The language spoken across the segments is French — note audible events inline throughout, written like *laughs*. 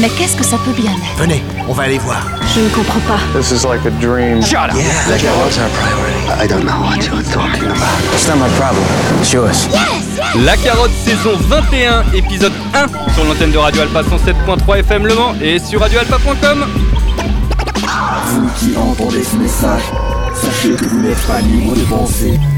Mais qu'est-ce que ça peut bien être? Venez, on va aller voir. Je ne comprends pas. This is like a dream. Shut up Yeah, our priority? I don't know what you're talking about. It's not my problem. It's yours. La carotte saison 21, épisode 1 sur l'antenne de Radio Alpa 107.3 FM Le Mans et sur radioalpa.com. Vous qui entendez ce message, sachez que vous n'êtes pas libre de penser,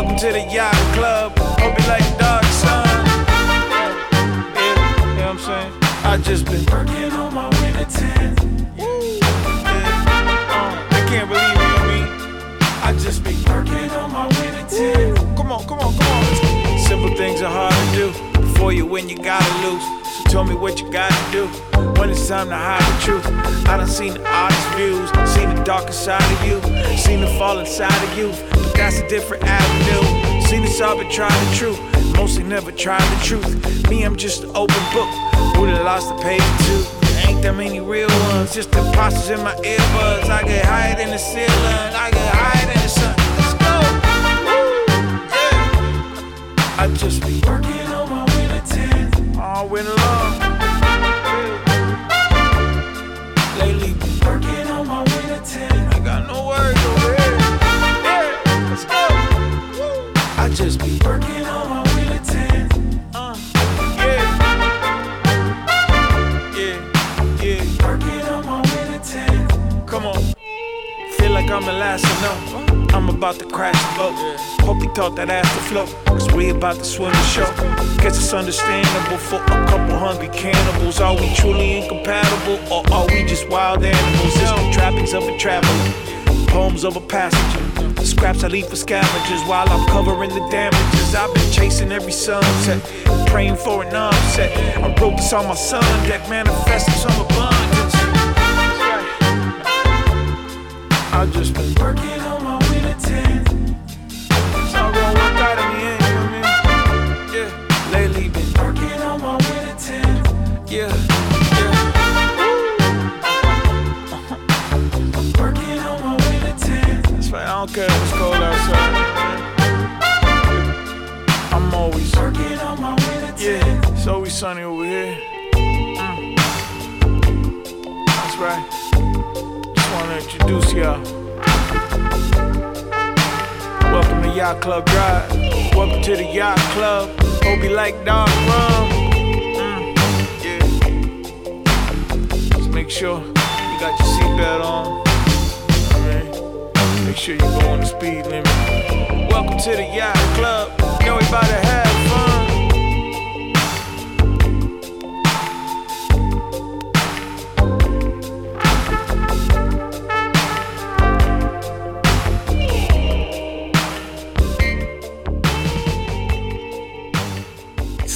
Welcome to the yacht club. Hope you like dark sun. Yeah. You know what I'm saying? I just been working on my winter tan. Yeah. Uh, I can't believe it? I just be working on my winter tan. Come on, come on, come on. Simple things are hard to do. Before you win, you gotta lose. Tell me what you gotta do. When it's time to hide the truth. I done seen the oddest views, seen the darker side of you, seen the fall inside of you. But that's a different avenue. Seen the all and trying the truth. Mostly never tried the truth. Me, I'm just an open book. Would've lost the page two. Ain't that many real ones, just imposters in my earbuds. I get higher than the ceiling, I get higher than the sun. Let's go. Woo. Yeah. I just be working All winter long. Yeah. Lately, be working on my winter tan. I got no worries over here. Yeah. Let's go. Woo. I just be working on my winter tan. Uh. Yeah. Yeah. Yeah. Working on my winter tan. Come on. Feel like I'm the last to know. I'm about to crash the boat. Hope you taught that ass to float. Cause we about to swim the show. Guess it's understandable for a couple hungry cannibals. Are we truly incompatible or are we just wild animals? It's the trappings of a traveler, poems of a passenger. Scraps I leave for scavengers while I'm covering the damages. I've been chasing every sunset, praying for an upset. I wrote this on my sun deck, manifesting some abundance. I've just been working Yacht Club Drive. Welcome to the Yacht Club. Hope you like dark rum. Mm, yeah. Just make sure you got your seatbelt on. Alright. Make sure you go on the speed limit. Welcome to the Yacht Club. You know we about to have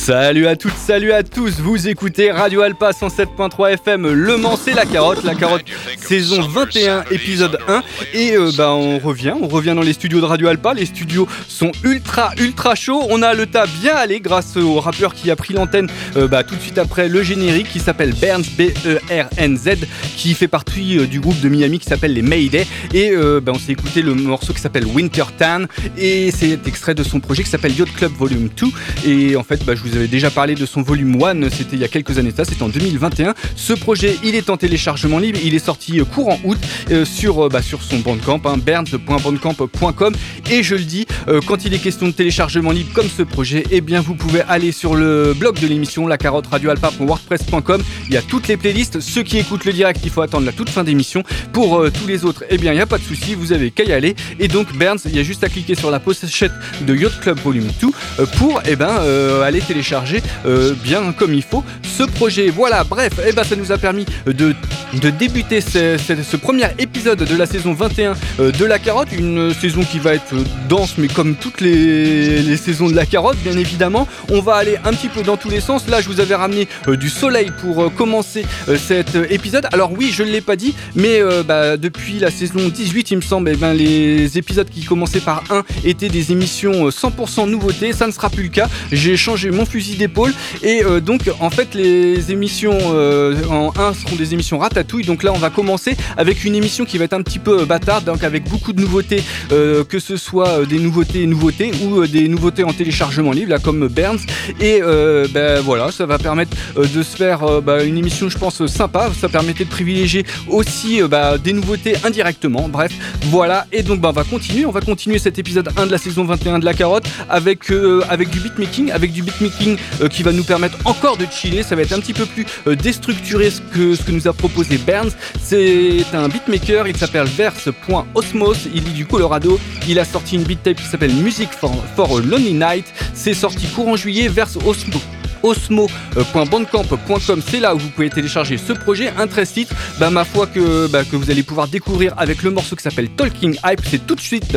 Salut à toutes, salut à tous, vous écoutez Radio Alpa 107.3 FM Le Mans, c'est la carotte, la carotte saison 21 épisode 1 et euh, bah on revient, on revient dans les studios de Radio Alpa, les studios sont ultra ultra chauds, on a le tas bien allé grâce au rappeur qui a pris l'antenne euh, bah, tout de suite après le générique qui s'appelle Berns B-E-R-N-Z qui fait partie euh, du groupe de Miami qui s'appelle les Mayday. Et bah, on s'est écouté le morceau qui s'appelle Winter Tan et c'est extrait de son projet qui s'appelle Yacht Club Volume 2 et en fait bah, je vous vous déjà parlé de son volume 1, c'était il y a quelques années, ça, c'était en 2021. Ce projet, il est en téléchargement libre, il est sorti courant août sur, bah, sur son bandcamp, hein. Et je le dis, quand il est question de téléchargement libre comme ce projet, eh bien vous pouvez aller sur le blog de l'émission, la carotte radioalpa.wordpress.com. Il y a toutes les playlists. Ceux qui écoutent le direct, il faut attendre la toute fin d'émission. Pour tous les autres, eh bien il n'y a pas de souci, vous avez qu'à y aller. Et donc Burns, il y a juste à cliquer sur la pochette de Yacht Club Volume 2 euh, pour eh ben, euh, aller télécharger euh, bien comme il faut ce projet. Voilà, bref, eh ben, ça nous a permis de, de débuter ce, premier épisode de la saison 21 de La Carotte, une saison qui va être dense, mais comme toutes les, les, saisons de La Carotte, bien évidemment. On va aller un petit peu dans tous les sens. Là, je vous avais ramené du soleil pour commencer cet épisode. Alors oui, je ne l'ai pas dit, mais bah, depuis la saison 18, il me semble, eh ben, les épisodes qui commençaient par 1 étaient des émissions 100% nouveautés. Ça ne sera plus le cas. J'ai changé mon fusil d'épaule et euh, donc en fait les émissions euh, en 1 seront des émissions ratatouille. Donc là on va commencer avec une émission qui va être un petit peu bâtarde, donc avec beaucoup de nouveautés, euh, que ce soit des nouveautés nouveautés ou des nouveautés en téléchargement libre, là comme Burns. Et ben voilà, ça va permettre de se faire bah, une émission je pense sympa. Ça permettait de privilégier aussi bah, des nouveautés indirectement. Bref, voilà. Et donc bah, on va continuer, on va continuer cet épisode 1 de la saison 21 de la carotte avec, euh, avec du beatmaking, avec du beatmaking euh, qui va nous permettre encore de chiller. Ça va être un petit peu plus euh, déstructuré ce que, ce que nous a proposé Burns. C'est un beatmaker, il s'appelle Verse.osmos, il est du Colorado. Il a sorti une beat tape qui s'appelle Music for, a Lonely Night. C'est sorti courant juillet, Verse Osmos osmo.bandcamp.com, c'est là où vous pouvez télécharger ce projet, un 13 titres, bah, ma foi que, bah, que vous allez pouvoir découvrir avec le morceau qui s'appelle Talking Hype, c'est tout de suite.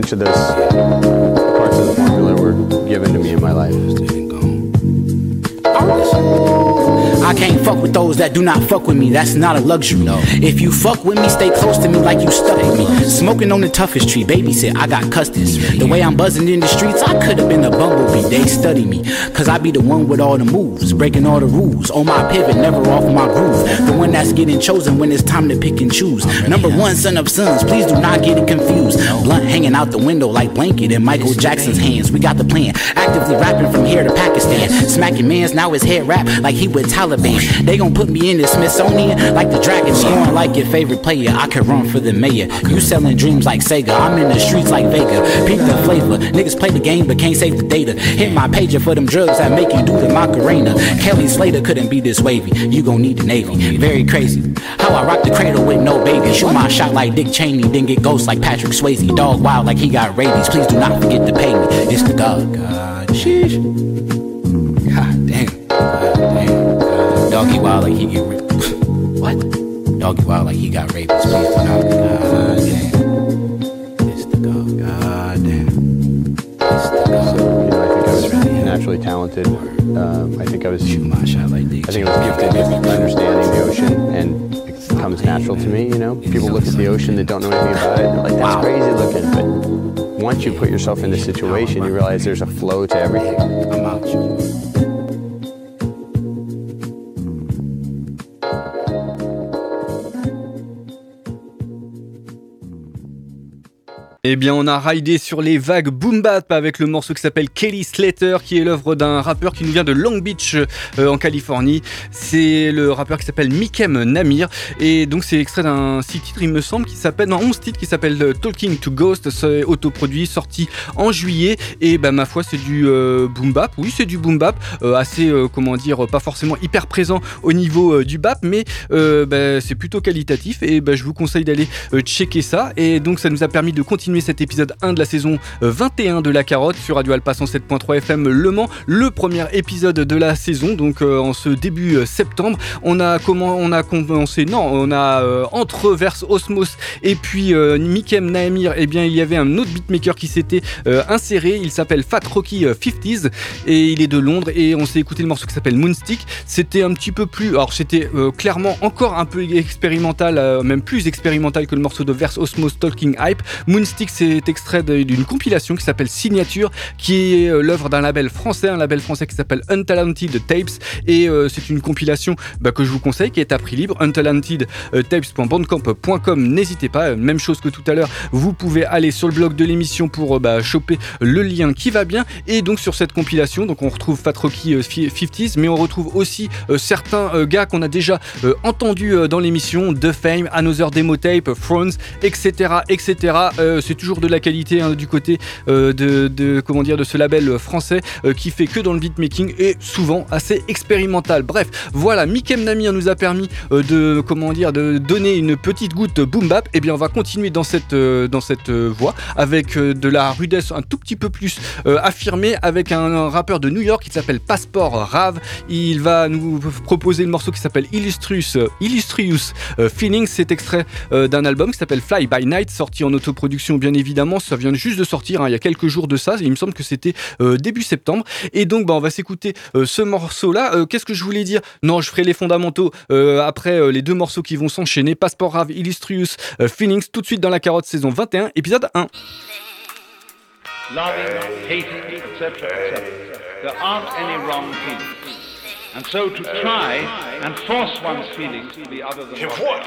bunch of those do not fuck with me. That's not a luxury. No. If you fuck with me, stay close to me like you stuck with me. Smoking on the toughest tree, baby said I got custards. The way I'm buzzing in the streets, I could have been a bumblebee. They study me, cause I be the one with all the moves, breaking all the rules. On my pivot, never off my groove. The one that's getting chosen when it's time to pick and choose. Number one, son of sons, please do not get it confused. Blunt hanging out the window like blanket in Michael Jackson's hands. We got the plan. Actively rapping from here to Pakistan. Smacking mans, now his head rap like he with Taliban. They gon' put me in the Smithsonian like the dragon scoring like your favorite player. I could run for the mayor. You selling dreams like Sega. I'm in the streets like Vega. Peep the flavor. Niggas play the game but can't save the data. Hit my pager for them drugs that make you do the Macarena. Kelly Slater couldn't be this wavy. You gon' need the Navy. Very crazy. How I rock the cradle with no baby. Shoot my shot like Dick Cheney. Then get ghost like Patrick Swayze. Dog wild like he got rabies. Please do not forget to pay me. It's the dog. God. Sheesh. God damn. God damn. God. Doggy wild like he get raped. *laughs* what? Doggy wild like he got raped. Please do not. God damn. It's the God. God damn. It's the God. So, you know, I think I was naturally talented. Um, I think I was. Shoot my shot like I think I was gifted with understanding the ocean, and it comes natural to me. You know, people look at the ocean that don't know anything about it, they're like, "That's crazy looking." But once you put yourself in the situation, you realize there's a flow to everything. Eh bien, on a raidé sur les vagues boom bap avec le morceau qui s'appelle Kelly Slater, qui est l'œuvre d'un rappeur qui nous vient de Long Beach euh, en Californie. C'est le rappeur qui s'appelle Mikem Namir. Et donc, c'est extrait d'un six titres, il me semble, qui s'appelle, non, 11 titres qui s'appelle euh, Talking to Ghost. Autoproduit, sorti en juillet. Et bah, ma foi, c'est du euh, boom bap. Oui, c'est du boom bap. assez, comment dire, pas forcément hyper présent au niveau du bap, mais bah, c'est plutôt qualitatif. Et bah, je vous conseille d'aller checker ça. Et donc, ça nous a permis de continuer cet épisode 1 de la saison euh, 21 de La Carotte sur Radio Alpa 107.3 FM Le Mans, le premier épisode de la saison. Donc, euh, en ce début euh, septembre, on a comment on a commencé Non, on a euh, entre Verse Osmos et puis euh, Mikem Naamir. Eh bien, il y avait un autre beatmaker qui s'était euh, inséré. Il s'appelle Fat Rocky euh, 50s et il est de Londres. Et on s'est écouté le morceau qui s'appelle Moonstick. C'était un petit peu plus. Alors, c'était euh, clairement encore un peu expérimental, euh, même plus expérimental que le morceau de Verse Osmos Talking Hype. Moonstick, c'est extrait d'une compilation qui s'appelle Signature, qui est euh, l'œuvre d'un label français, un label français qui s'appelle Untalented Tapes. Et euh, c'est une compilation bah, que je vous conseille, qui est à prix libre. Untalentedtapes.bandcamp.com. N'hésitez pas, euh, même chose que tout à l'heure, vous pouvez aller sur le blog de l'émission pour euh, bah, choper le lien qui va bien. Et donc sur cette compilation, donc on retrouve Fat Rocky euh, 50s, mais on retrouve aussi euh, certains euh, gars qu'on a déjà euh, entendus euh, dans l'émission, The Fame, Another Demo Tape, Thrones, etc. etc. Euh, toujours de la qualité hein, du côté euh, de, comment dire de ce label français euh, qui fait que dans le beatmaking et souvent assez expérimental. Bref, voilà, Mikem Namir nous a permis euh, de comment dire de donner une petite goutte boom bap. Et bien on va continuer dans cette dans cette voie avec de la rudesse un tout petit peu plus affirmée avec un, rappeur de New York qui s'appelle Passport Rave. Il va nous proposer le morceau qui s'appelle Illustrious Illustrious Feelings. C'est extrait d'un album qui s'appelle Fly by Night, sorti en autoproduction bien évidemment. Ça vient juste de sortir hein, il y a quelques jours de ça. Il me semble que c'était euh, début septembre. Et donc bah, on va s'écouter euh, ce morceau-là. Euh, Qu'est-ce que je voulais dire? Non, je ferai les fondamentaux après les deux morceaux qui vont s'enchaîner. Passport Rave, Illustrious Feelings, tout de suite dans la carotte saison 21, épisode 1. loving, hating, etc., etc. There aren't any wrong feelings. And so to try and force one's feelings to be other than what.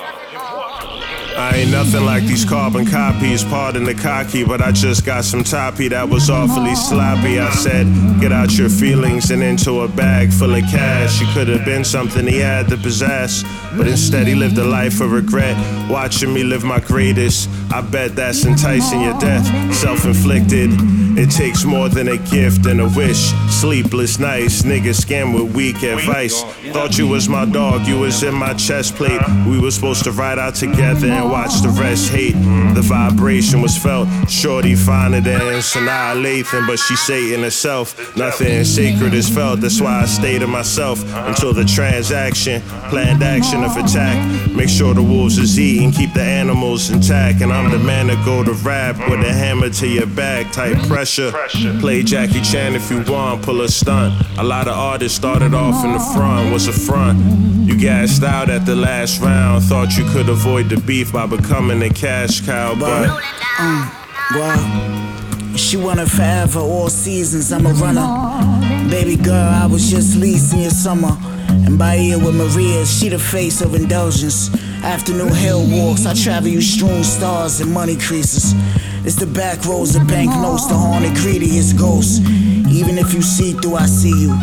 I ain't nothing like these carbon copies, pardon the cocky, but I just got some toppy that was awfully sloppy. I said, get out your feelings and into a bag full of cash. She could have been something he had to possess, but instead he lived a life of regret, watching me live my greatest. I bet that's enticing your death, self inflicted. It takes more than a gift and a wish. Sleepless nights, niggas scam with weak advice. Thought you was my dog, you was in my chest plate. We were supposed to ride out together and watch the rest hate. The vibration was felt. Shorty finer than Sanaa Lathan, but she Satan herself. Nothing sacred is felt, that's why I stay to myself until the transaction, planned action of attack. Make sure the wolves is eating, keep the animals intact. And I'm the man to go to rap with a hammer to your back, type pressure. Play Jackie Chan if you want, pull a stunt. A lot of artists started off in the front, was a front. You gassed out at the last round, thought you could avoid the beef by becoming a cash cow, but. Um, well, she wanted forever, all seasons, I'm a runner. Baby girl, I was just leasing your summer. And by ear with Maria, she the face of indulgence. Afternoon hill walks, I travel you strewn stars and money creases. It's the back rows of banknotes, the haunted greediest ghosts. Even if you see through, I see you.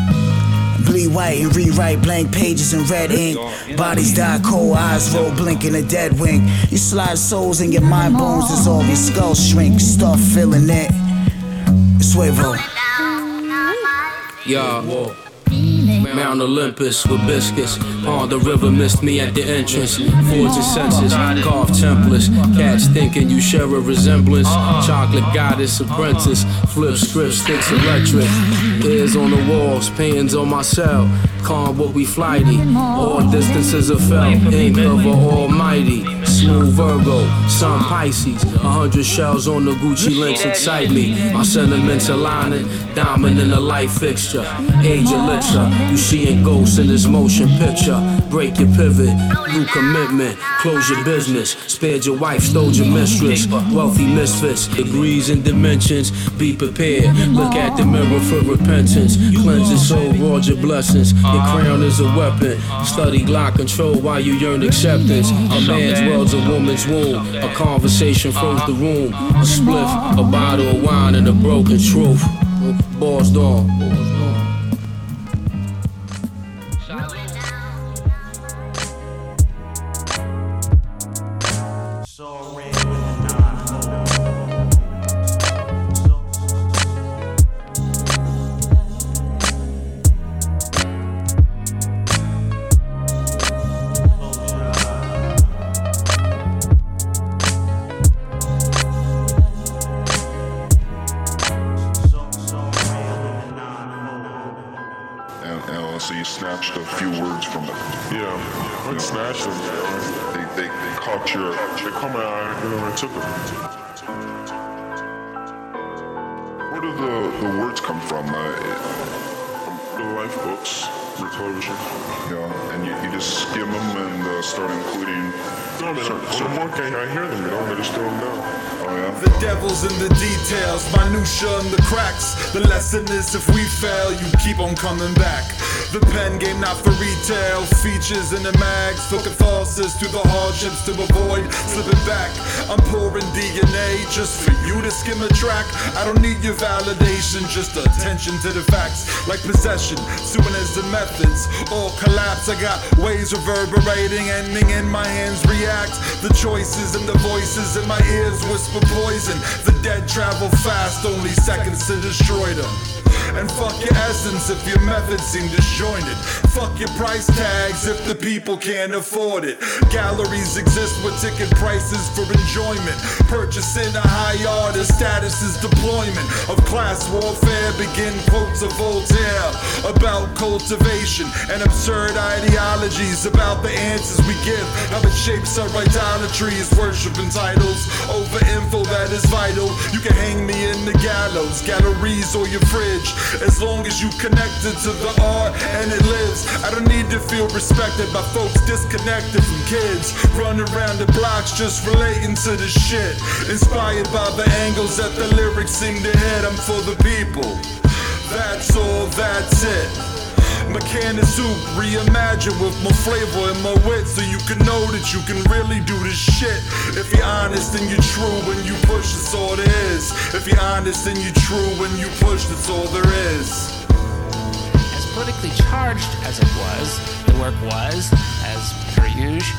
Bleed white and rewrite blank pages in red ink. Bodies die cold, eyes roll, blinking a dead wink. You slide souls in your mind bones, dissolve your skull shrink. Start feeling it. Suevo. Yeah. Mount Olympus with biscuits. On the river missed me at the entrance. Forged your senses, carved templates. Cats thinking you share a resemblance. Chocolate goddess apprentice. Flip script, sticks electric. Ears on the walls, paintings on my cell. Calm what we flighty. All distances are felt. Ink of almighty. Smooth Virgo, Sun Pisces. A hundred shells on the Gucci links excite me. My sentiments aligning. Diamond in the light fixture. Age elixir. You seeing ghosts in this motion picture. Break your pivot, new commitment. Close your business. Spared your wife, stole your mistress. Wealthy misfits, degrees and dimensions. Be prepared. Look at the mirror for repentance. Cleanse your soul, roll your blessings. Your crown is a weapon. Study Glock control while you yearn acceptance. A man's world's a woman's womb. A conversation fills the room. A spliff, a bottle of wine, and a broken truth. Balls down. On coming back. The pen game not for retail, features in the mags for catharsis through the hardships to avoid slipping back. I'm pouring DNA just for you to skim a track. I don't need your validation, just attention to the facts. Like possession, soon as the methods all collapse, I got waves reverberating, ending in my hands react. The choices and the voices in my ears whisper poison. The dead travel fast, only seconds to destroy them. And fuck your essence if your methods seem disjointed. Fuck your price tags if the people can't afford it. Galleries exist with ticket prices for enjoyment. Purchasing a high artist status is deployment of class warfare. Begin quotes of Voltaire about cultivation and absurd ideologies about the answers we give. How it shapes our idolatry is worshiping titles over info that is vital. You can hang me in the gallows, galleries or your fridge. As long as you connected to the art and it lives. I don't need to feel respected by folks disconnected from kids. Running around the blocks just relating to the shit. Inspired by the angles that the lyrics seem to hit. I'm for the people. That's all, that's it. McCann and soup, reimagine with more flavor and more wit so you can know that you can really do this shit. If you're honest and you're true when you push, that's all there is. If you're honest and you're true when you push, that's all there is. As politically charged as it was, the work was, as per usual,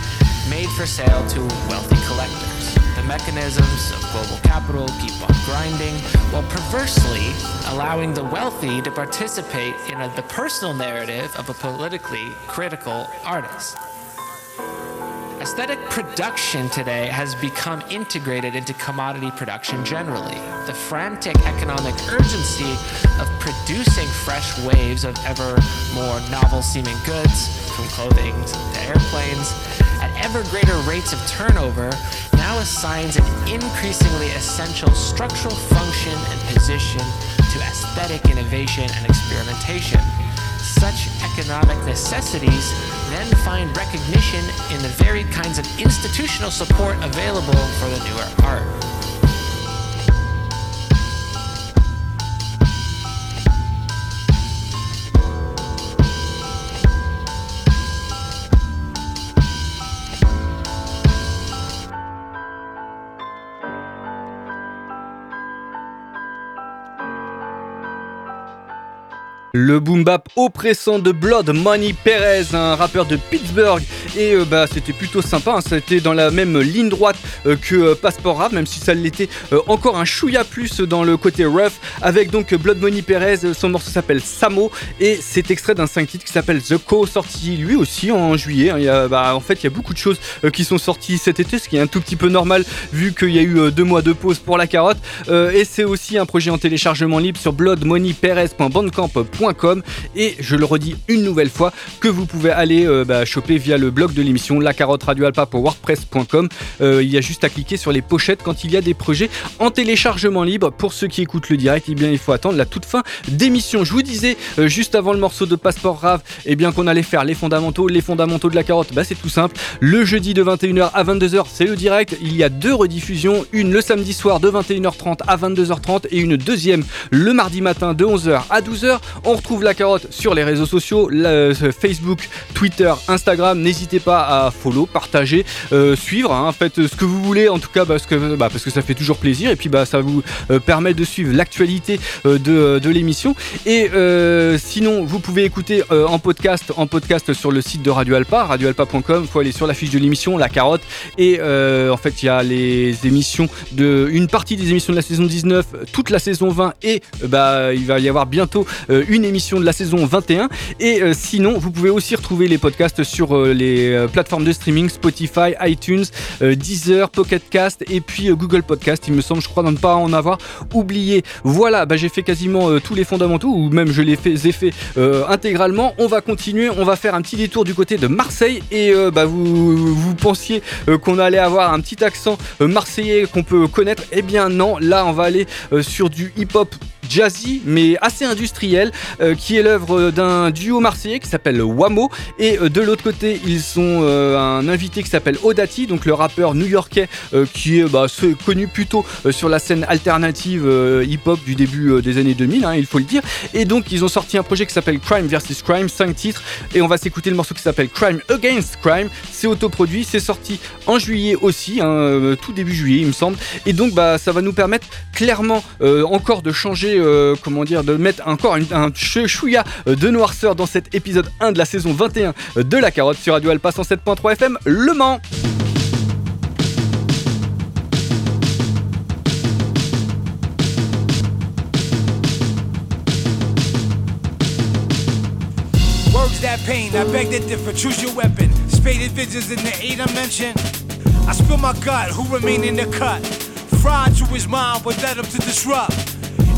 made for sale to wealthy collectors. The mechanisms of global capital keep on grinding, while perversely allowing the wealthy to participate in a, the personal narrative of a politically critical artist. Aesthetic production today has become integrated into commodity production generally. The frantic economic urgency of producing fresh waves of ever more novel seeming goods, from clothing to airplanes, ever greater rates of turnover, now assigns an increasingly essential structural function and position to aesthetic innovation and experimentation. Such economic necessities then find recognition in the varied kinds of institutional support available for the newer art. Le boom bap oppressant de Blood Money Perez, un rappeur de Pittsburgh. Et euh, bah c'était plutôt sympa, hein. c'était dans la même ligne droite euh, que euh, Passport Rap, même si ça l'était encore un chouïa plus dans le côté rough. Avec donc Blood Money Perez, son morceau s'appelle Samo et c'est extrait d'un 5 titres qui s'appelle The Co, sorti lui aussi en juillet. Hein. Il y a, bah, en fait, il y a beaucoup de choses qui sont sorties cet été, ce qui est un tout petit peu normal vu qu'il y a eu deux mois de pause pour la carotte. et c'est aussi un projet en téléchargement libre sur bloodmoneyperez.bandcamp.com et je le redis une nouvelle fois que vous pouvez aller euh, bah, choper via le blog de l'émission la carotte radio alpa pour wordpress.com. Euh, il y a juste à cliquer sur les pochettes quand il y a des projets en téléchargement libre. Pour ceux qui écoutent le direct, eh bien il faut attendre la toute fin d'émission. Je vous disais euh, juste avant le morceau de Passeport Rave, eh bien qu'on allait faire les fondamentaux, les fondamentaux de la carotte. Bah c'est tout simple. Le jeudi de 21h à 22h, c'est le direct. Il y a deux rediffusions, une le samedi soir de 21h30 à 22h30 et une deuxième le mardi matin de 11h à 12h. On retrouve la carotte sur les réseaux sociaux, euh, Facebook, Twitter, Instagram. N'hésitez pas à follow, partager, euh, suivre. Hein. faites ce que vous voulez, en tout cas parce que, bah, parce que ça fait toujours plaisir. Et puis bah, ça vous euh, permet de suivre l'actualité de, l'émission. Et sinon, vous pouvez écouter en podcast, en podcast sur le site de Radio Alpa, radioalpa.com. Il faut aller sur la fiche de l'émission, la carotte. Et en fait, il y a les émissions de une partie des émissions de la saison 19, toute la saison 20 et bah il va y avoir bientôt une émission de la saison 21. Et euh, sinon, vous pouvez aussi retrouver les podcasts sur euh, les euh, plateformes de streaming Spotify, iTunes, Deezer, Pocket Cast et puis Google Podcast. Il me semble, je crois, ne pas en avoir oublié. Voilà, bah, j'ai fait quasiment tous les fondamentaux, ou même je les ai fait intégralement. On va continuer, on va faire un petit détour du côté de Marseille. Et bah, vous, vous pensiez qu'on allait avoir un petit accent marseillais qu'on peut connaître. Eh bien non, là on va aller sur du hip-hop jazzy mais assez industriel qui est l'œuvre d'un duo marseillais qui s'appelle Wamo. Et euh, de l'autre côté ils ont euh, un invité qui s'appelle Odati donc le rappeur new-yorkais qui est bah, connu plutôt sur la scène alternative hip-hop du début des années 2000 hein, il faut le dire. Et donc ils ont sorti un projet qui s'appelle Crime vs Crime 5 titres. Et on va s'écouter le morceau qui s'appelle Crime Against Crime. C'est autoproduit c'est sorti en juillet aussi hein, tout début juillet il me semble. Et donc bah ça va nous permettre clairement encore de changer euh, comment dire, de mettre encore un chouïa euh, de noirceur dans cet épisode 1 de la saison 21 de La Carotte sur Radio Alpha 107.3 FM Le Mans. that pain, I beg to differ, choose your weapon. Spaded visions in the eight dimension. I spill my gut, who remain in the cut? Fried to his mind, but led him to disrupt.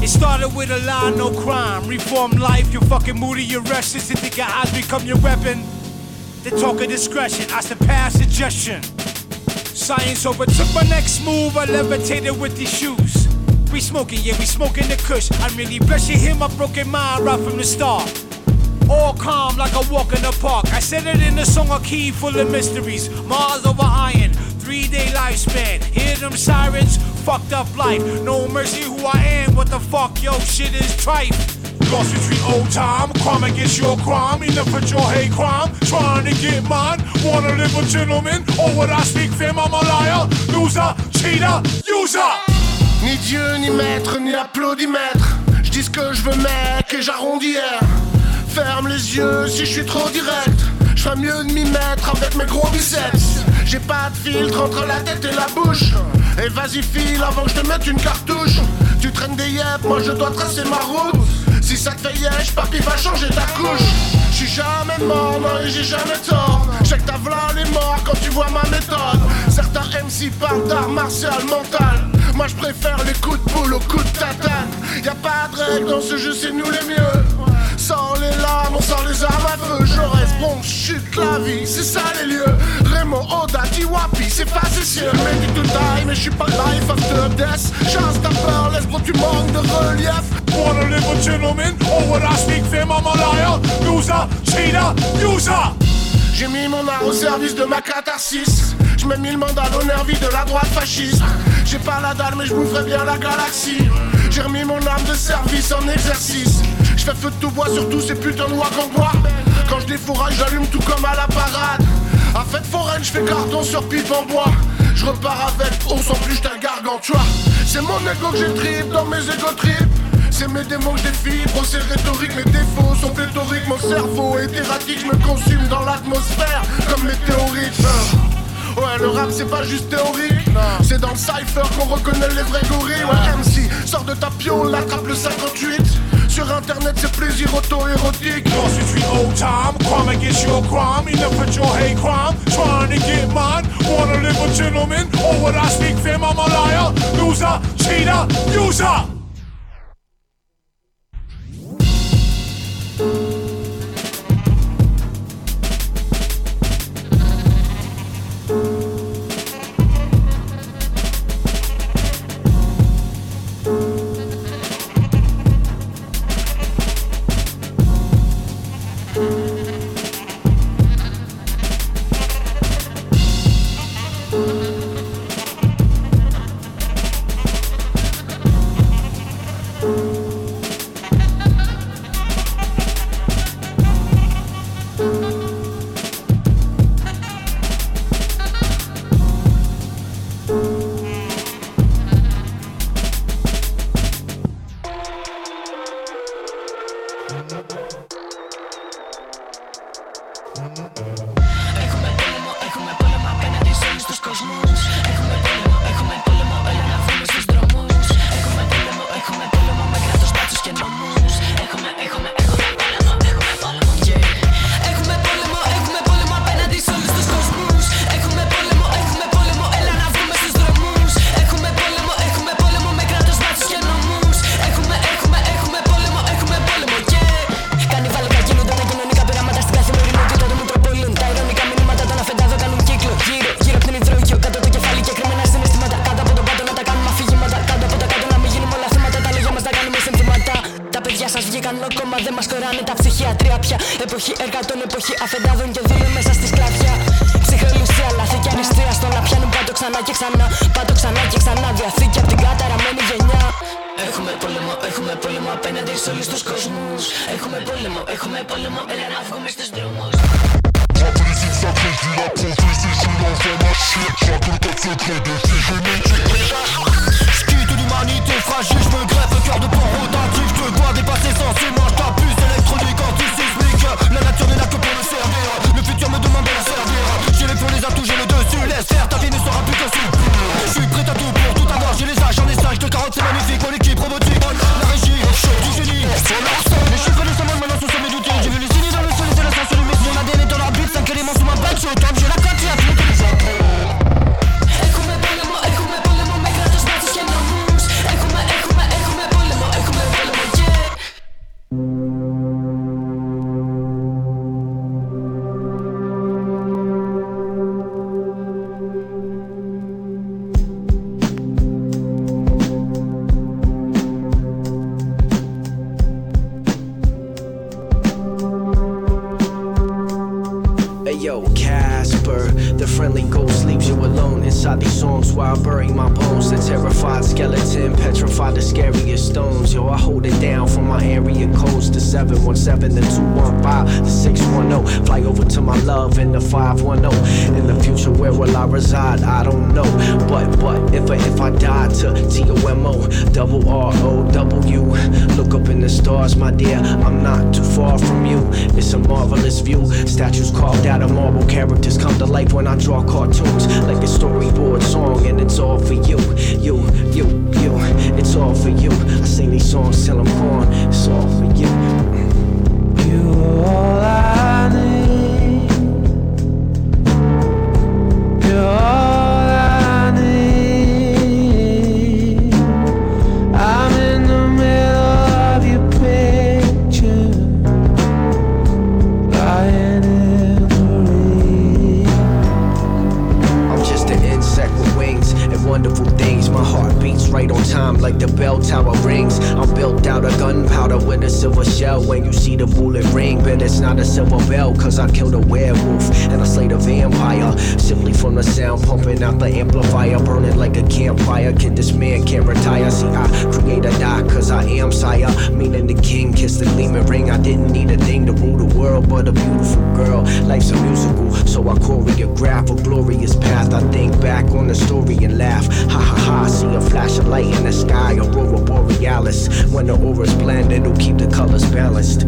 It started with a lie, no crime. Reform life, you're fucking moody, you're restless. You think your eyes become your weapon. They talk of discretion, I surpass suggestion. Science overtook my next move, I levitated with these shoes. We smoking, yeah, we smoking the kush. I'm really blessed you hear my broken mind right from the start. All calm like a walk in the park. I said it in the song, a key full of mysteries. Mars over iron, three day lifespan. Hear them sirens, fucked up life. No mercy who I am, what the fuck, yo, shit is tripe. Lost between old time, crime against your crime, enough for your hate crime. Trying to get mine, wanna live a gentleman, or what I speak, fam, I'm a liar, loser, cheater, user. Ni Dieu, ni maître, ni applaudimètre. Je dis ce que je veux, mec, et j'arrondis Ferme les yeux si je suis trop direct. Je ferais mieux de m'y mettre avec mes gros biceps. J'ai pas de filtre entre la tête et la bouche. Et vas-y file avant que je te mette une cartouche. Tu traînes des yeux, moi je dois tracer ma route. Si ça te fait yesh, papy va changer ta couche. J'suis jamais mort, non et j'ai jamais tort. Chaque que ta les morts quand tu vois ma méthode. Certains MC parlent d'art martial mental. Moi je préfère les coups de boule aux coups de tatane. Y a pas de règle dans ce jeu, c'est nous les mieux. Sans les larmes, on les armes à feu. reste bon, chute la vie, c'est ça les lieux. Raymond, Oda, Tiwapi, c'est facile. Mais du tout die, mais je suis pas life after death. Chance ta peur, laisse bro, tu manques de relief. Wanna live with gentlemen, or what I speak them, I'm a liar, loser, cheater, user. J'ai mis mon art au service de ma catharsis. Je mets mille mandats l'honneur vie de la droite fasciste. J'ai pas la dalle, mais je boufferai bien la galaxie. J'ai remis mon âme de service en exercice. Je fais feu de tout bois sur tous ces putains de wagons bois. Quand je défouraille, j'allume tout comme à la parade. À fête foraine, je fais carton sur pipe en bois. Je repars avec, on s'en plus, j't'ai gargantua. C'est mon ego que j'ai trip dans mes ego trips. C'est mes démons que je défie, procès rhétorique, mes défauts sont pléthoriques, mon cerveau est erratique, je me consume dans l'atmosphère comme météorite. Ouais, le rap c'est pas juste théorique, c'est dans le cypher qu'on reconnaît les vrais gorilles. Ouais, MC, sors de ta piole, attrape le 58. Sur internet c'est plaisir auto-érotique. Lost between old time, crime against your crime, enough at your hate crime. Trying to get mine, wanna live a gentleman, or oh, what I speak them, I'm a liar, loser, cheater, user. Wonderful things. My heart beats right on time like the bell tower rings. I'm built out of gunpowder with a silver shell. When you see the bullet ring, but it's not a silver bell, cause I killed a werewolf and I slayed a vampire. Simply from the sound pumping out the amplifier, burning like a campfire. Kid, this man can't retire. See, I create or die, cause I am sire. Meaning the king kissed the gleaming ring. I didn't need a thing to rule the world, but a beautiful girl. Life's a musical, so I choreograph a glorious path. I think back on the story and laugh. Ha ha ha, see a flash of light in the sky, aurora borealis. When the aura's blend, it'll keep the colors balanced.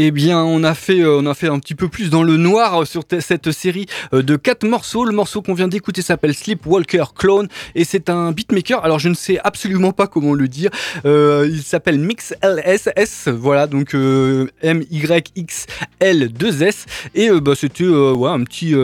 Eh bien, on a fait, euh, on a fait un petit peu plus dans le noir sur cette série euh, de quatre morceaux. Le morceau qu'on vient d'écouter s'appelle Sleepwalker Clone et c'est un beatmaker. Alors, je ne sais absolument pas comment le dire. Euh, il s'appelle Mix LSS. Voilà, donc M Y X L 2 S. Et bah, c'était un petit,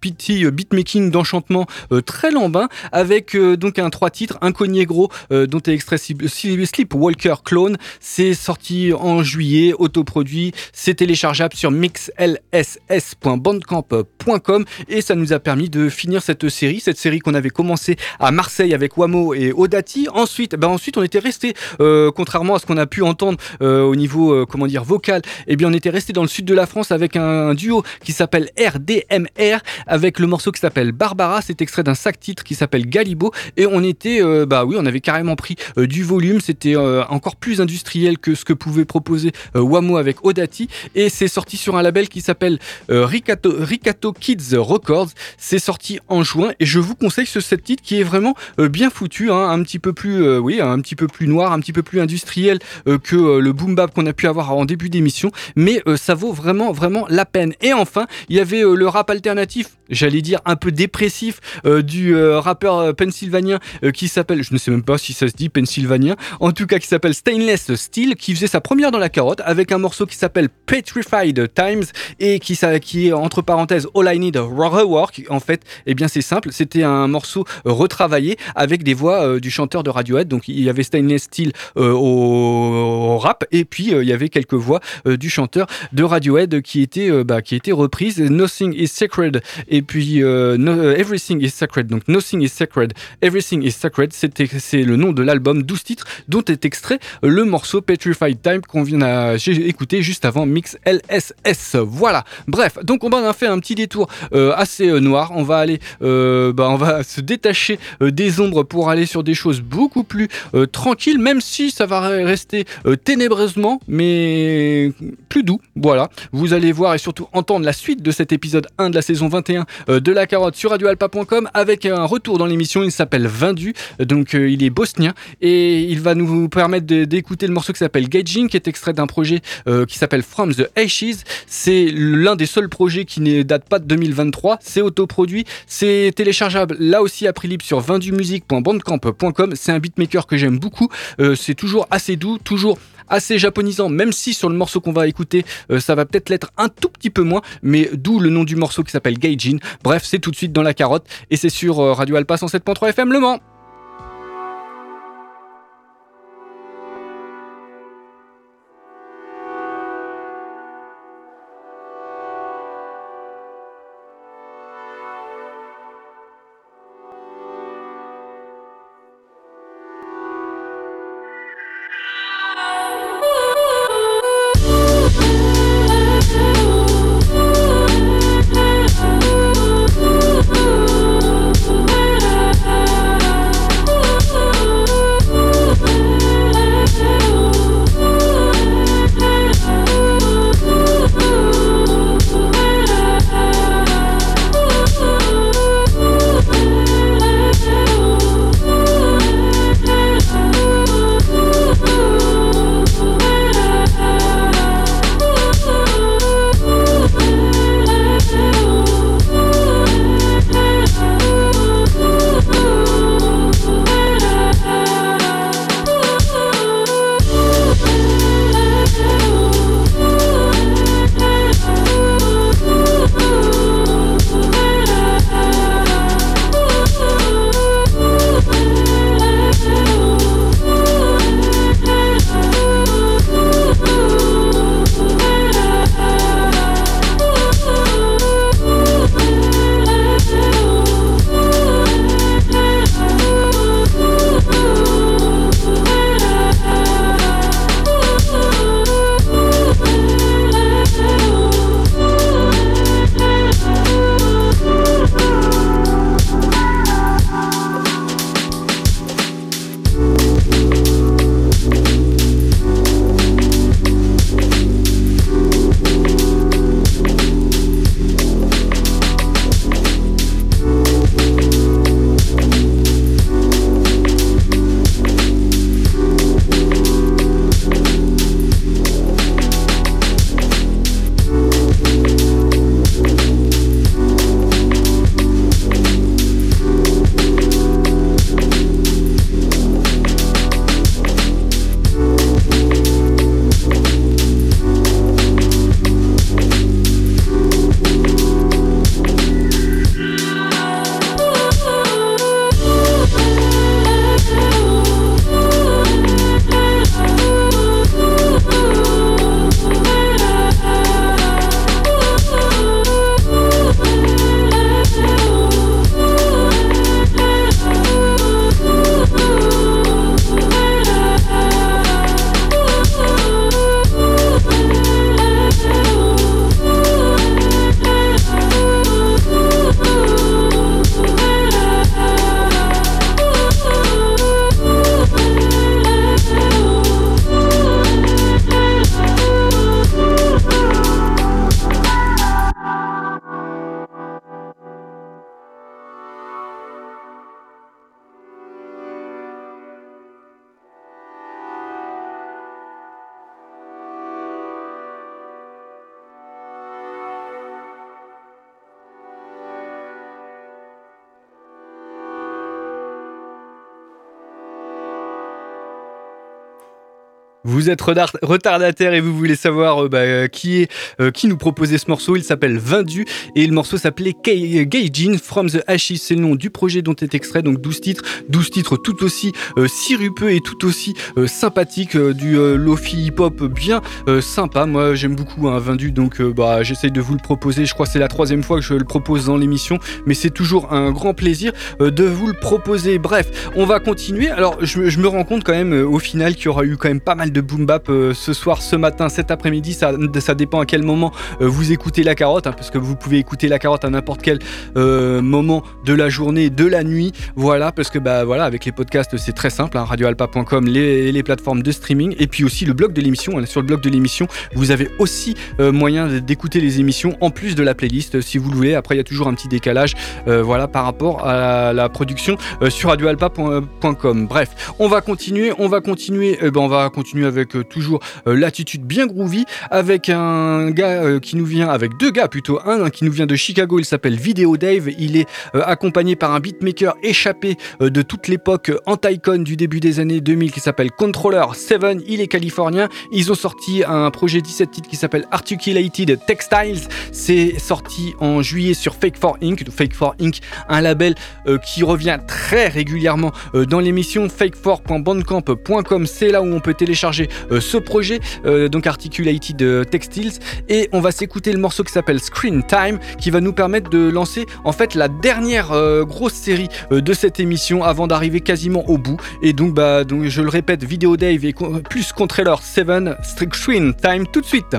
petit beatmaking d'enchantement très lambin avec donc un trois titres, un gros dont est extrait Sleepwalker Clone. C'est sorti en juillet, autoproduit c'est téléchargeable sur mixlss.bandcamp.com et ça nous a permis de finir cette série, cette série qu'on avait commencé à Marseille avec Wamo et Odati. Ensuite, ben ensuite on était resté, euh, contrairement à ce qu'on a pu entendre euh, au niveau euh, vocal, eh bien on était resté dans le sud de la France avec un, duo qui s'appelle RDMR avec le morceau qui s'appelle Barbara. C'est extrait d'un sac titre qui s'appelle Galibo et on était, bah oui, on avait carrément pris du volume. C'était encore plus industriel que ce que pouvait proposer Wamo avec Odati et c'est sorti sur un label qui s'appelle euh, Ricato, Kids Records. C'est sorti en juin et je vous conseille ce set titre qui est vraiment euh, bien foutu, hein, un petit peu plus, euh, un petit peu plus noir, un petit peu plus industriel que le boom bap qu'on a pu avoir en début d'émission, mais ça vaut vraiment vraiment la peine. Et enfin, il y avait le rap alternatif, j'allais dire un peu dépressif du rappeur pennsylvanien qui s'appelle, je ne sais même pas si ça se dit pennsylvanien, en tout cas qui s'appelle Stainless Steel, qui faisait sa première dans la carotte avec un morceau qui s'appelle Petrified Times et qui, est entre parenthèses All I Need Work. En fait, eh bien c'est simple, c'était un morceau retravaillé avec des voix euh, du chanteur de Radiohead. Donc il y avait Stainless Steel euh, au, rap et puis euh, il y avait quelques voix du chanteur de Radiohead qui étaient bah, qui reprises. Nothing is sacred et puis Everything is sacred. Donc Nothing is sacred, Everything is sacred. C'est le nom de l'album, 12 titres dont est extrait le morceau Petrified Time qu'on vient d'écouter juste avant Mix LSS. Voilà. Bref, donc on a fait un petit détour euh, assez euh, noir. On va aller, euh, bah, on va *laughs* se détacher des ombres pour aller sur des choses beaucoup plus tranquilles, même si ça va rester ténébreusement, mais plus doux. Voilà. Vous allez voir et surtout entendre la suite de cet épisode 1 de la saison 21 de la carotte sur radioalpa.com avec un retour dans l'émission. Il s'appelle Vindu, donc il est bosnien et il va nous permettre d'écouter le morceau qui s'appelle Gaging, qui est extrait d'un projet qui s'appelle From the Ashes. C'est l'un des seuls projets qui ne date pas de 2023. C'est autoproduit, c'est téléchargeable là aussi à prix libre sur vendumusique.bandcamp.com. C'est un beatmaker que j'aime beaucoup. Euh, c'est toujours assez doux, toujours assez japonisant, même si sur le morceau qu'on va écouter, euh, ça va peut-être l'être un tout petit peu moins, mais d'où le nom du morceau qui s'appelle Gaijin. Bref, c'est tout de suite dans la carotte et c'est sur euh, Radio Alpa 107.3 FM Le Mans. Vous êtes retardataire et vous voulez savoir euh, bah, qui est euh, qui nous proposait ce morceau. Il s'appelle Vindu et le morceau s'appelait Gaijin from the Ashes. C'est le nom du projet dont est extrait. Donc 12 titres, 12 titres tout aussi euh, sirupeux et tout aussi sympathiques du lofi hip-hop bien sympa. Moi j'aime beaucoup un hein, donc bah j'essaye de vous le proposer. Je crois que c'est la troisième fois que je le propose dans l'émission, mais c'est toujours un grand plaisir de vous le proposer. Bref, on va continuer. Alors je me rends compte quand même au final qu'il y aura eu quand même pas mal de boom bap euh, ce soir, ce matin, cet après-midi. Ça, dépend à quel moment euh, vous écoutez la carotte, hein, parce que vous pouvez écouter la carotte à n'importe quel euh, moment de la journée, de la nuit. Voilà, parce que bah voilà, avec les podcasts, c'est très simple. Hein, radioalpa.com, les, plateformes de streaming, et puis aussi le blog de l'émission. Hein. sur le blog de l'émission, vous avez aussi moyen d'écouter les émissions en plus de la playlist, si vous le voulez. Après, il y a toujours un petit décalage, voilà, par rapport à la, production sur radioalpa.com. Bref, on va continuer, on va continuer, ben, on va continuer avec euh, toujours euh, l'attitude bien groovy, avec un gars euh, qui nous vient, avec deux gars plutôt, un, qui nous vient de Chicago, il s'appelle Video Dave, il est accompagné par un beatmaker échappé de toute l'époque anti-con du début des années 2000 qui s'appelle Controller 7, il est californien, ils ont sorti un projet 17 titres qui s'appelle Articulated Textiles, c'est sorti en juillet sur Fake 4 Inc, Fake 4 Inc, un label qui revient très régulièrement dans l'émission fake4.bandcamp.com, c'est là où on peut télécharger ce projet, euh, donc Articulated euh, Textiles, et on va s'écouter le morceau qui s'appelle Screen Time, qui va nous permettre de lancer en fait la dernière grosse série de cette émission avant d'arriver quasiment au bout. Et donc, bah, donc je le répète, Video Dave et plus Controller 7, Screen Time tout de suite.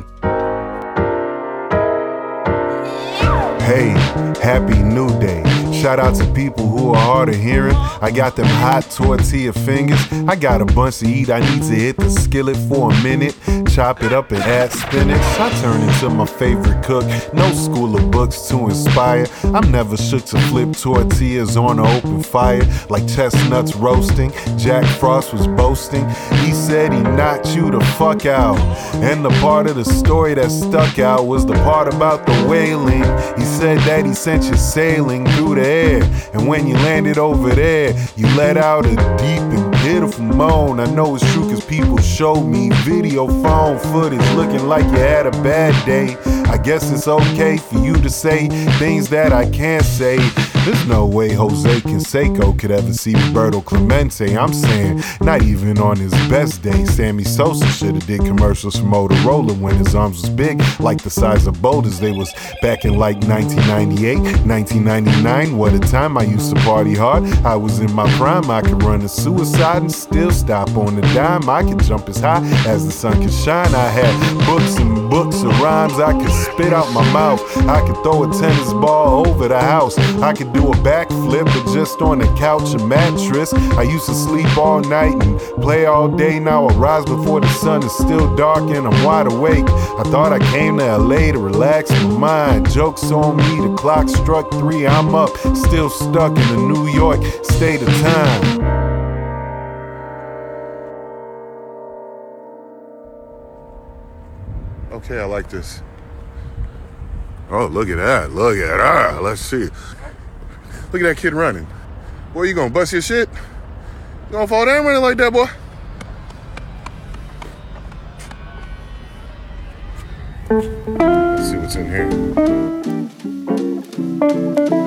Hey, happy new day. Shout out to people who are hard of hearing. I got them hot tortilla fingers. I got a bunch to eat. I need to hit the skillet for a minute. Chop it up and add spinach. I turn into my favorite cook. No school of books to inspire. I'm never shook to flip tortillas on an open fire like chestnuts roasting. Jack Frost was boasting. He said he knocked you the fuck out. And the part of the story that stuck out was the part about the wailing. He said that he sent you sailing through the air. And when you landed over there, you let out a deep and pitiful moan. I know it's true cause people show me video phone footage looking like you had a bad day. I guess it's okay for you to say things that I can't say. There's no way Jose Canseco could ever see Roberto Clemente. I'm saying, not even on his best day. Sammy Sosa should have did commercials for Motorola when his arms was big, like the size of boulders. They was back in like 1998, 1999. What a time I used to party hard. I was in my prime. I could run a suicide and still stop on the dime. I could jump as high as the sun could shine. I had books and books of rhymes I could spit out my mouth. I could throw a tennis ball over the house. I could do a backflip, but just on the couch and mattress. I used to sleep all night and play all day. Now I rise before the sun is still dark and I'm wide awake. I thought I came to LA to relax my mind. Jokes on me, the clock struck three. I'm up, still stuck in the New York state of time. Okay, I like this. Oh, look at that. Look at that. Let's see. Look at that kid running. Boy, you gonna bust your shit? You gonna fall down running like that, boy? Let's see what's in here.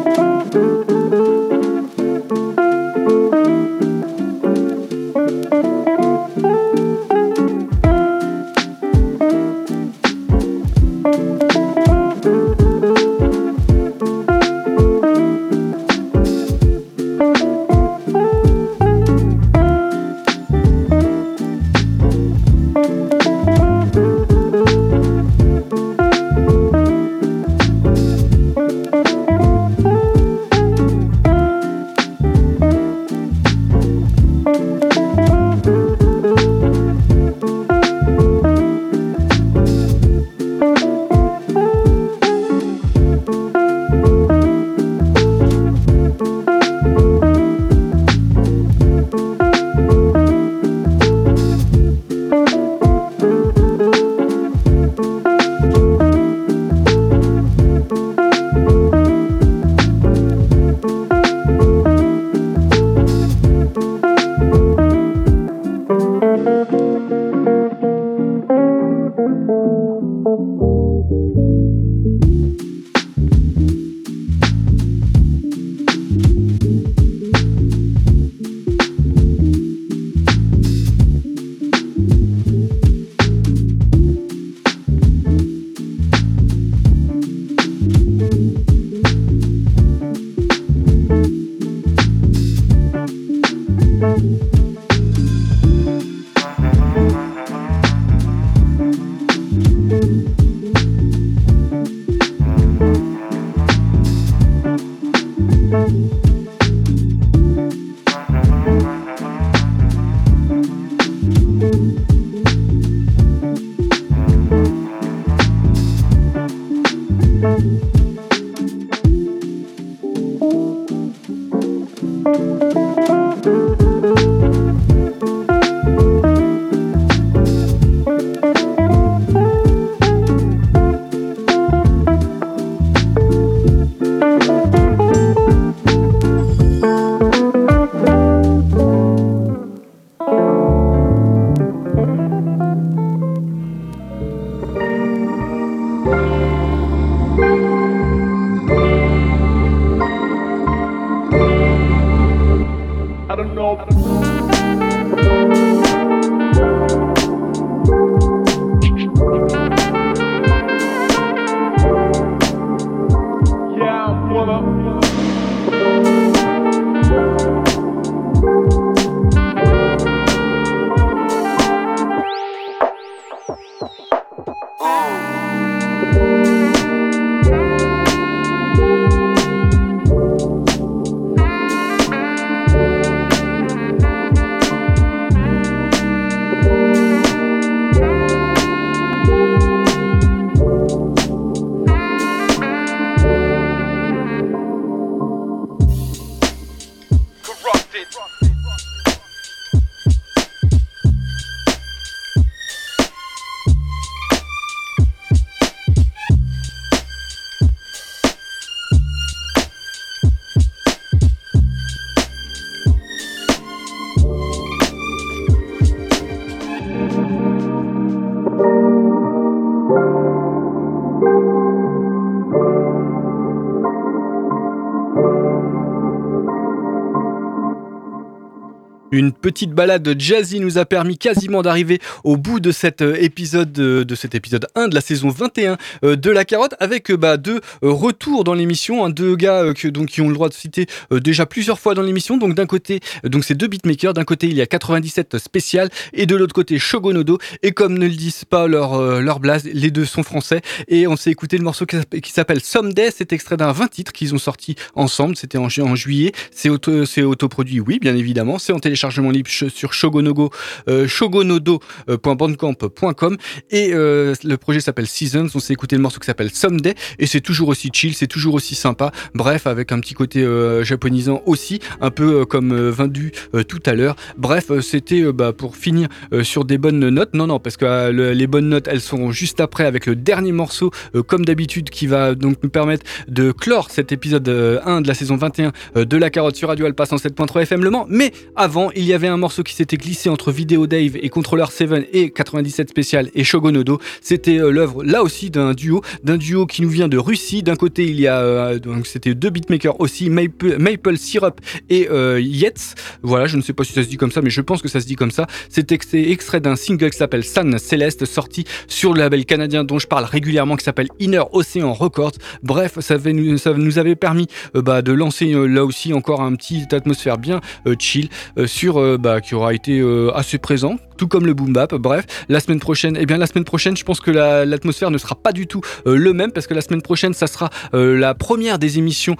Petite balade jazzy nous a permis quasiment d'arriver au bout de cet euh, épisode euh, de cet épisode 1 de la saison 21 euh, de la carotte avec bah, deux retours dans l'émission, hein, deux gars donc, qui ont le droit de citer déjà plusieurs fois dans l'émission. Donc d'un côté, donc c'est deux beatmakers. D'un côté il y a 97 spécial et de l'autre côté Shogonodo. Et comme ne le disent pas leur leur blase, les deux sont français. Et on s'est écouté le morceau qui s'appelle Someday. C'est extrait d'un 20 titres qu'ils ont sorti ensemble. C'était en, juillet. C'est auto, autoproduit, oui, bien évidemment. C'est en téléchargement sur shogonogo, euh, shogonodo.bandcamp.com et euh, le projet s'appelle Seasons. On s'est écouté le morceau qui s'appelle Someday et c'est toujours aussi chill, c'est toujours aussi sympa. Bref, avec un petit côté euh, japonisant aussi, un peu euh, comme vendu tout à l'heure. Bref, c'était bah, pour finir sur des bonnes notes. Non, non, parce que les bonnes notes, elles seront juste après avec le dernier morceau, comme d'habitude, qui va donc nous permettre de clore cet épisode 1 de la saison 21 de la carotte sur Radio Alpha 107.3 FM Le Mans. Mais avant, il y avait un morceau qui s'était glissé entre Video Dave et Controller 7 et 97 spécial et Shogonodo. C'était euh, l'œuvre là aussi d'un duo, d'un duo qui nous vient de Russie. D'un côté, il y a euh, donc c'était deux beatmakers aussi, Maple, Maple Syrup et euh, Yetz. Voilà, je ne sais pas si ça se dit comme ça, mais je pense que ça se dit comme ça. C'est extrait d'un single qui s'appelle Sun Céleste, sorti sur le label canadien dont je parle régulièrement, qui s'appelle Inner Ocean Records. Bref, ça, avait, nous avait permis bah, de lancer là aussi encore un petit atmosphère bien chill sur euh, bah, qui aura été euh, assez présent, tout comme le boom bap. Bref, la semaine prochaine, eh bien la semaine prochaine, je pense que l'atmosphère ne sera pas du tout euh, le même parce que la semaine prochaine, ça sera la première des émissions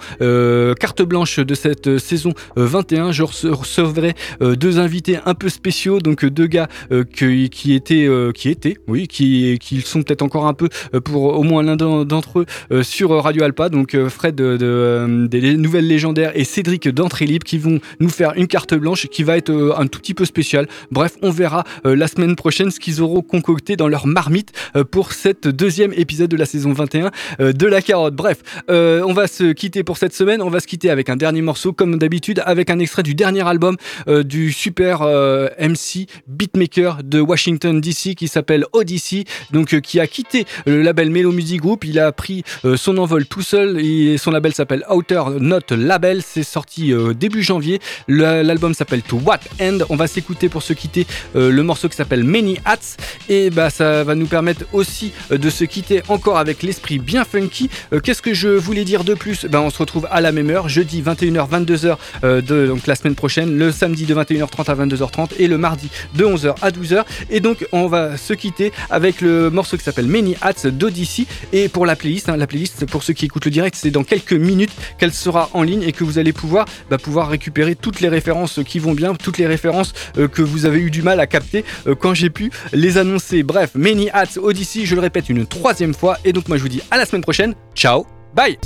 carte blanche de cette saison 21. Je recevrai deux invités un peu spéciaux, donc deux gars qui étaient, qui étaient, oui, qui, qui sont peut-être encore un peu pour au moins l'un d'entre eux sur Radio Alpa, donc Fred de, des Nouvelles Légendaires et Cédric d'Entrée Libre qui vont nous faire une carte blanche qui va être euh, un tout petit peu spécial. Bref, on verra euh, la semaine prochaine ce qu'ils auront concocté dans leur marmite euh, pour cette deuxième épisode de la saison 21 de la carotte. Bref, on va se quitter pour cette semaine. On va se quitter avec un dernier morceau, comme d'habitude, avec un extrait du dernier album du super MC beatmaker de Washington DC qui s'appelle Odyssey, donc qui a quitté le label Melo Music Group. Il a pris son envol tout seul et son label s'appelle Outer Not Label. C'est sorti début janvier. L'album s'appelle To What End. On va s'écouter pour se quitter euh, le morceau qui s'appelle Many Hats. Et bah ça va nous permettre aussi euh, de se quitter encore avec l'esprit bien funky. Euh, qu'est-ce que je voulais dire de plus? Bah, on se retrouve à la même heure, jeudi 21h 22h de donc la semaine prochaine, le samedi de 21h30 à 22h30 et le mardi de 11h à 12h et donc on va se quitter avec le morceau qui s'appelle Many Hats d'Odyssey. Et pour la playlist, hein, la playlist pour ceux qui écoutent le direct, c'est dans quelques minutes qu'elle sera en ligne et que vous allez pouvoir bah, pouvoir récupérer toutes les références qui vont bien, toutes les références euh, que vous avez eu du mal à capter euh, quand j'ai pu les annoncer. Bref, Many Hats Odyssey, je le répète une troisième fois. Et donc moi je vous dis à la semaine prochaine. Ciao, bye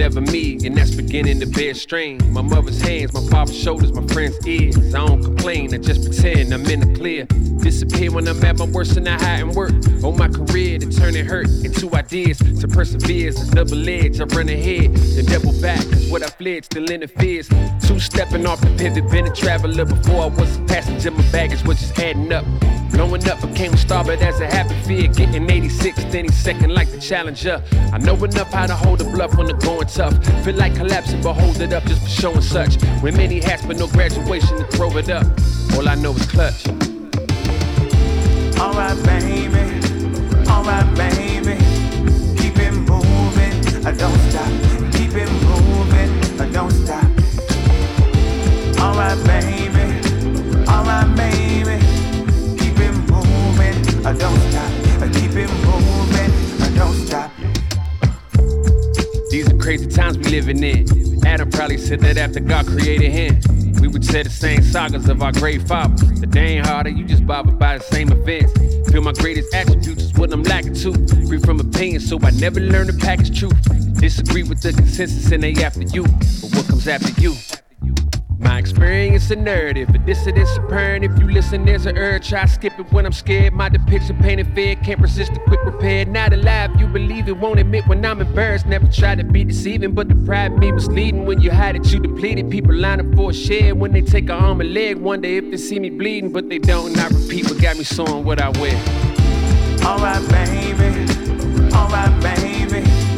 never me, and that's beginning to bear strain. My mother's hands, my father's shoulders, my friend's ears. I don't complain, I just pretend I'm in the clear. Disappear when I'm at my worst and I hide and work. On my career to turn it hurt into ideas. To persevere is a double edge. I run ahead, then double back. Cause what I fled still interferes. Two stepping off the pivot, been a traveler before I was a passenger. My baggage was just adding up. Blowing up became a star, but as a happy fear, getting 86, then he's second like the challenger. I know enough how to hold a bluff when the going tough. Feel like collapsing, but hold it up just for showing such. With many hats, but no graduation to throw it up. All I know is clutch. Alright, baby. Alright, baby. Keep it moving. I don't stop. Keep it moving. I don't stop. Alright, baby. Alright, baby. Keep it moving. I don't stop. Crazy times we living in. Adam probably said that after God created him. We would say the same sagas of our great father. They ain't harder, you just bothered by the same events. Feel my greatest attributes is what I'm lacking to. Free from opinion, so I never learn to package truth. Disagree with the consensus and they after you. But what comes after you? My experience a narrative, A dissidence apparent. If you listen, there's an urge. Try skip it when I'm scared. My depiction painted fair, can't resist a quick repair. Not alive, you believe it, won't admit when I'm embarrassed. Never try to be deceiving, but the pride me misleading. When you hide it, you depleted. People line up for a share when they take a arm and leg. Wonder if they see me bleeding, but they don't. I repeat what got me sewing what I wear. Alright, baby. Alright, baby.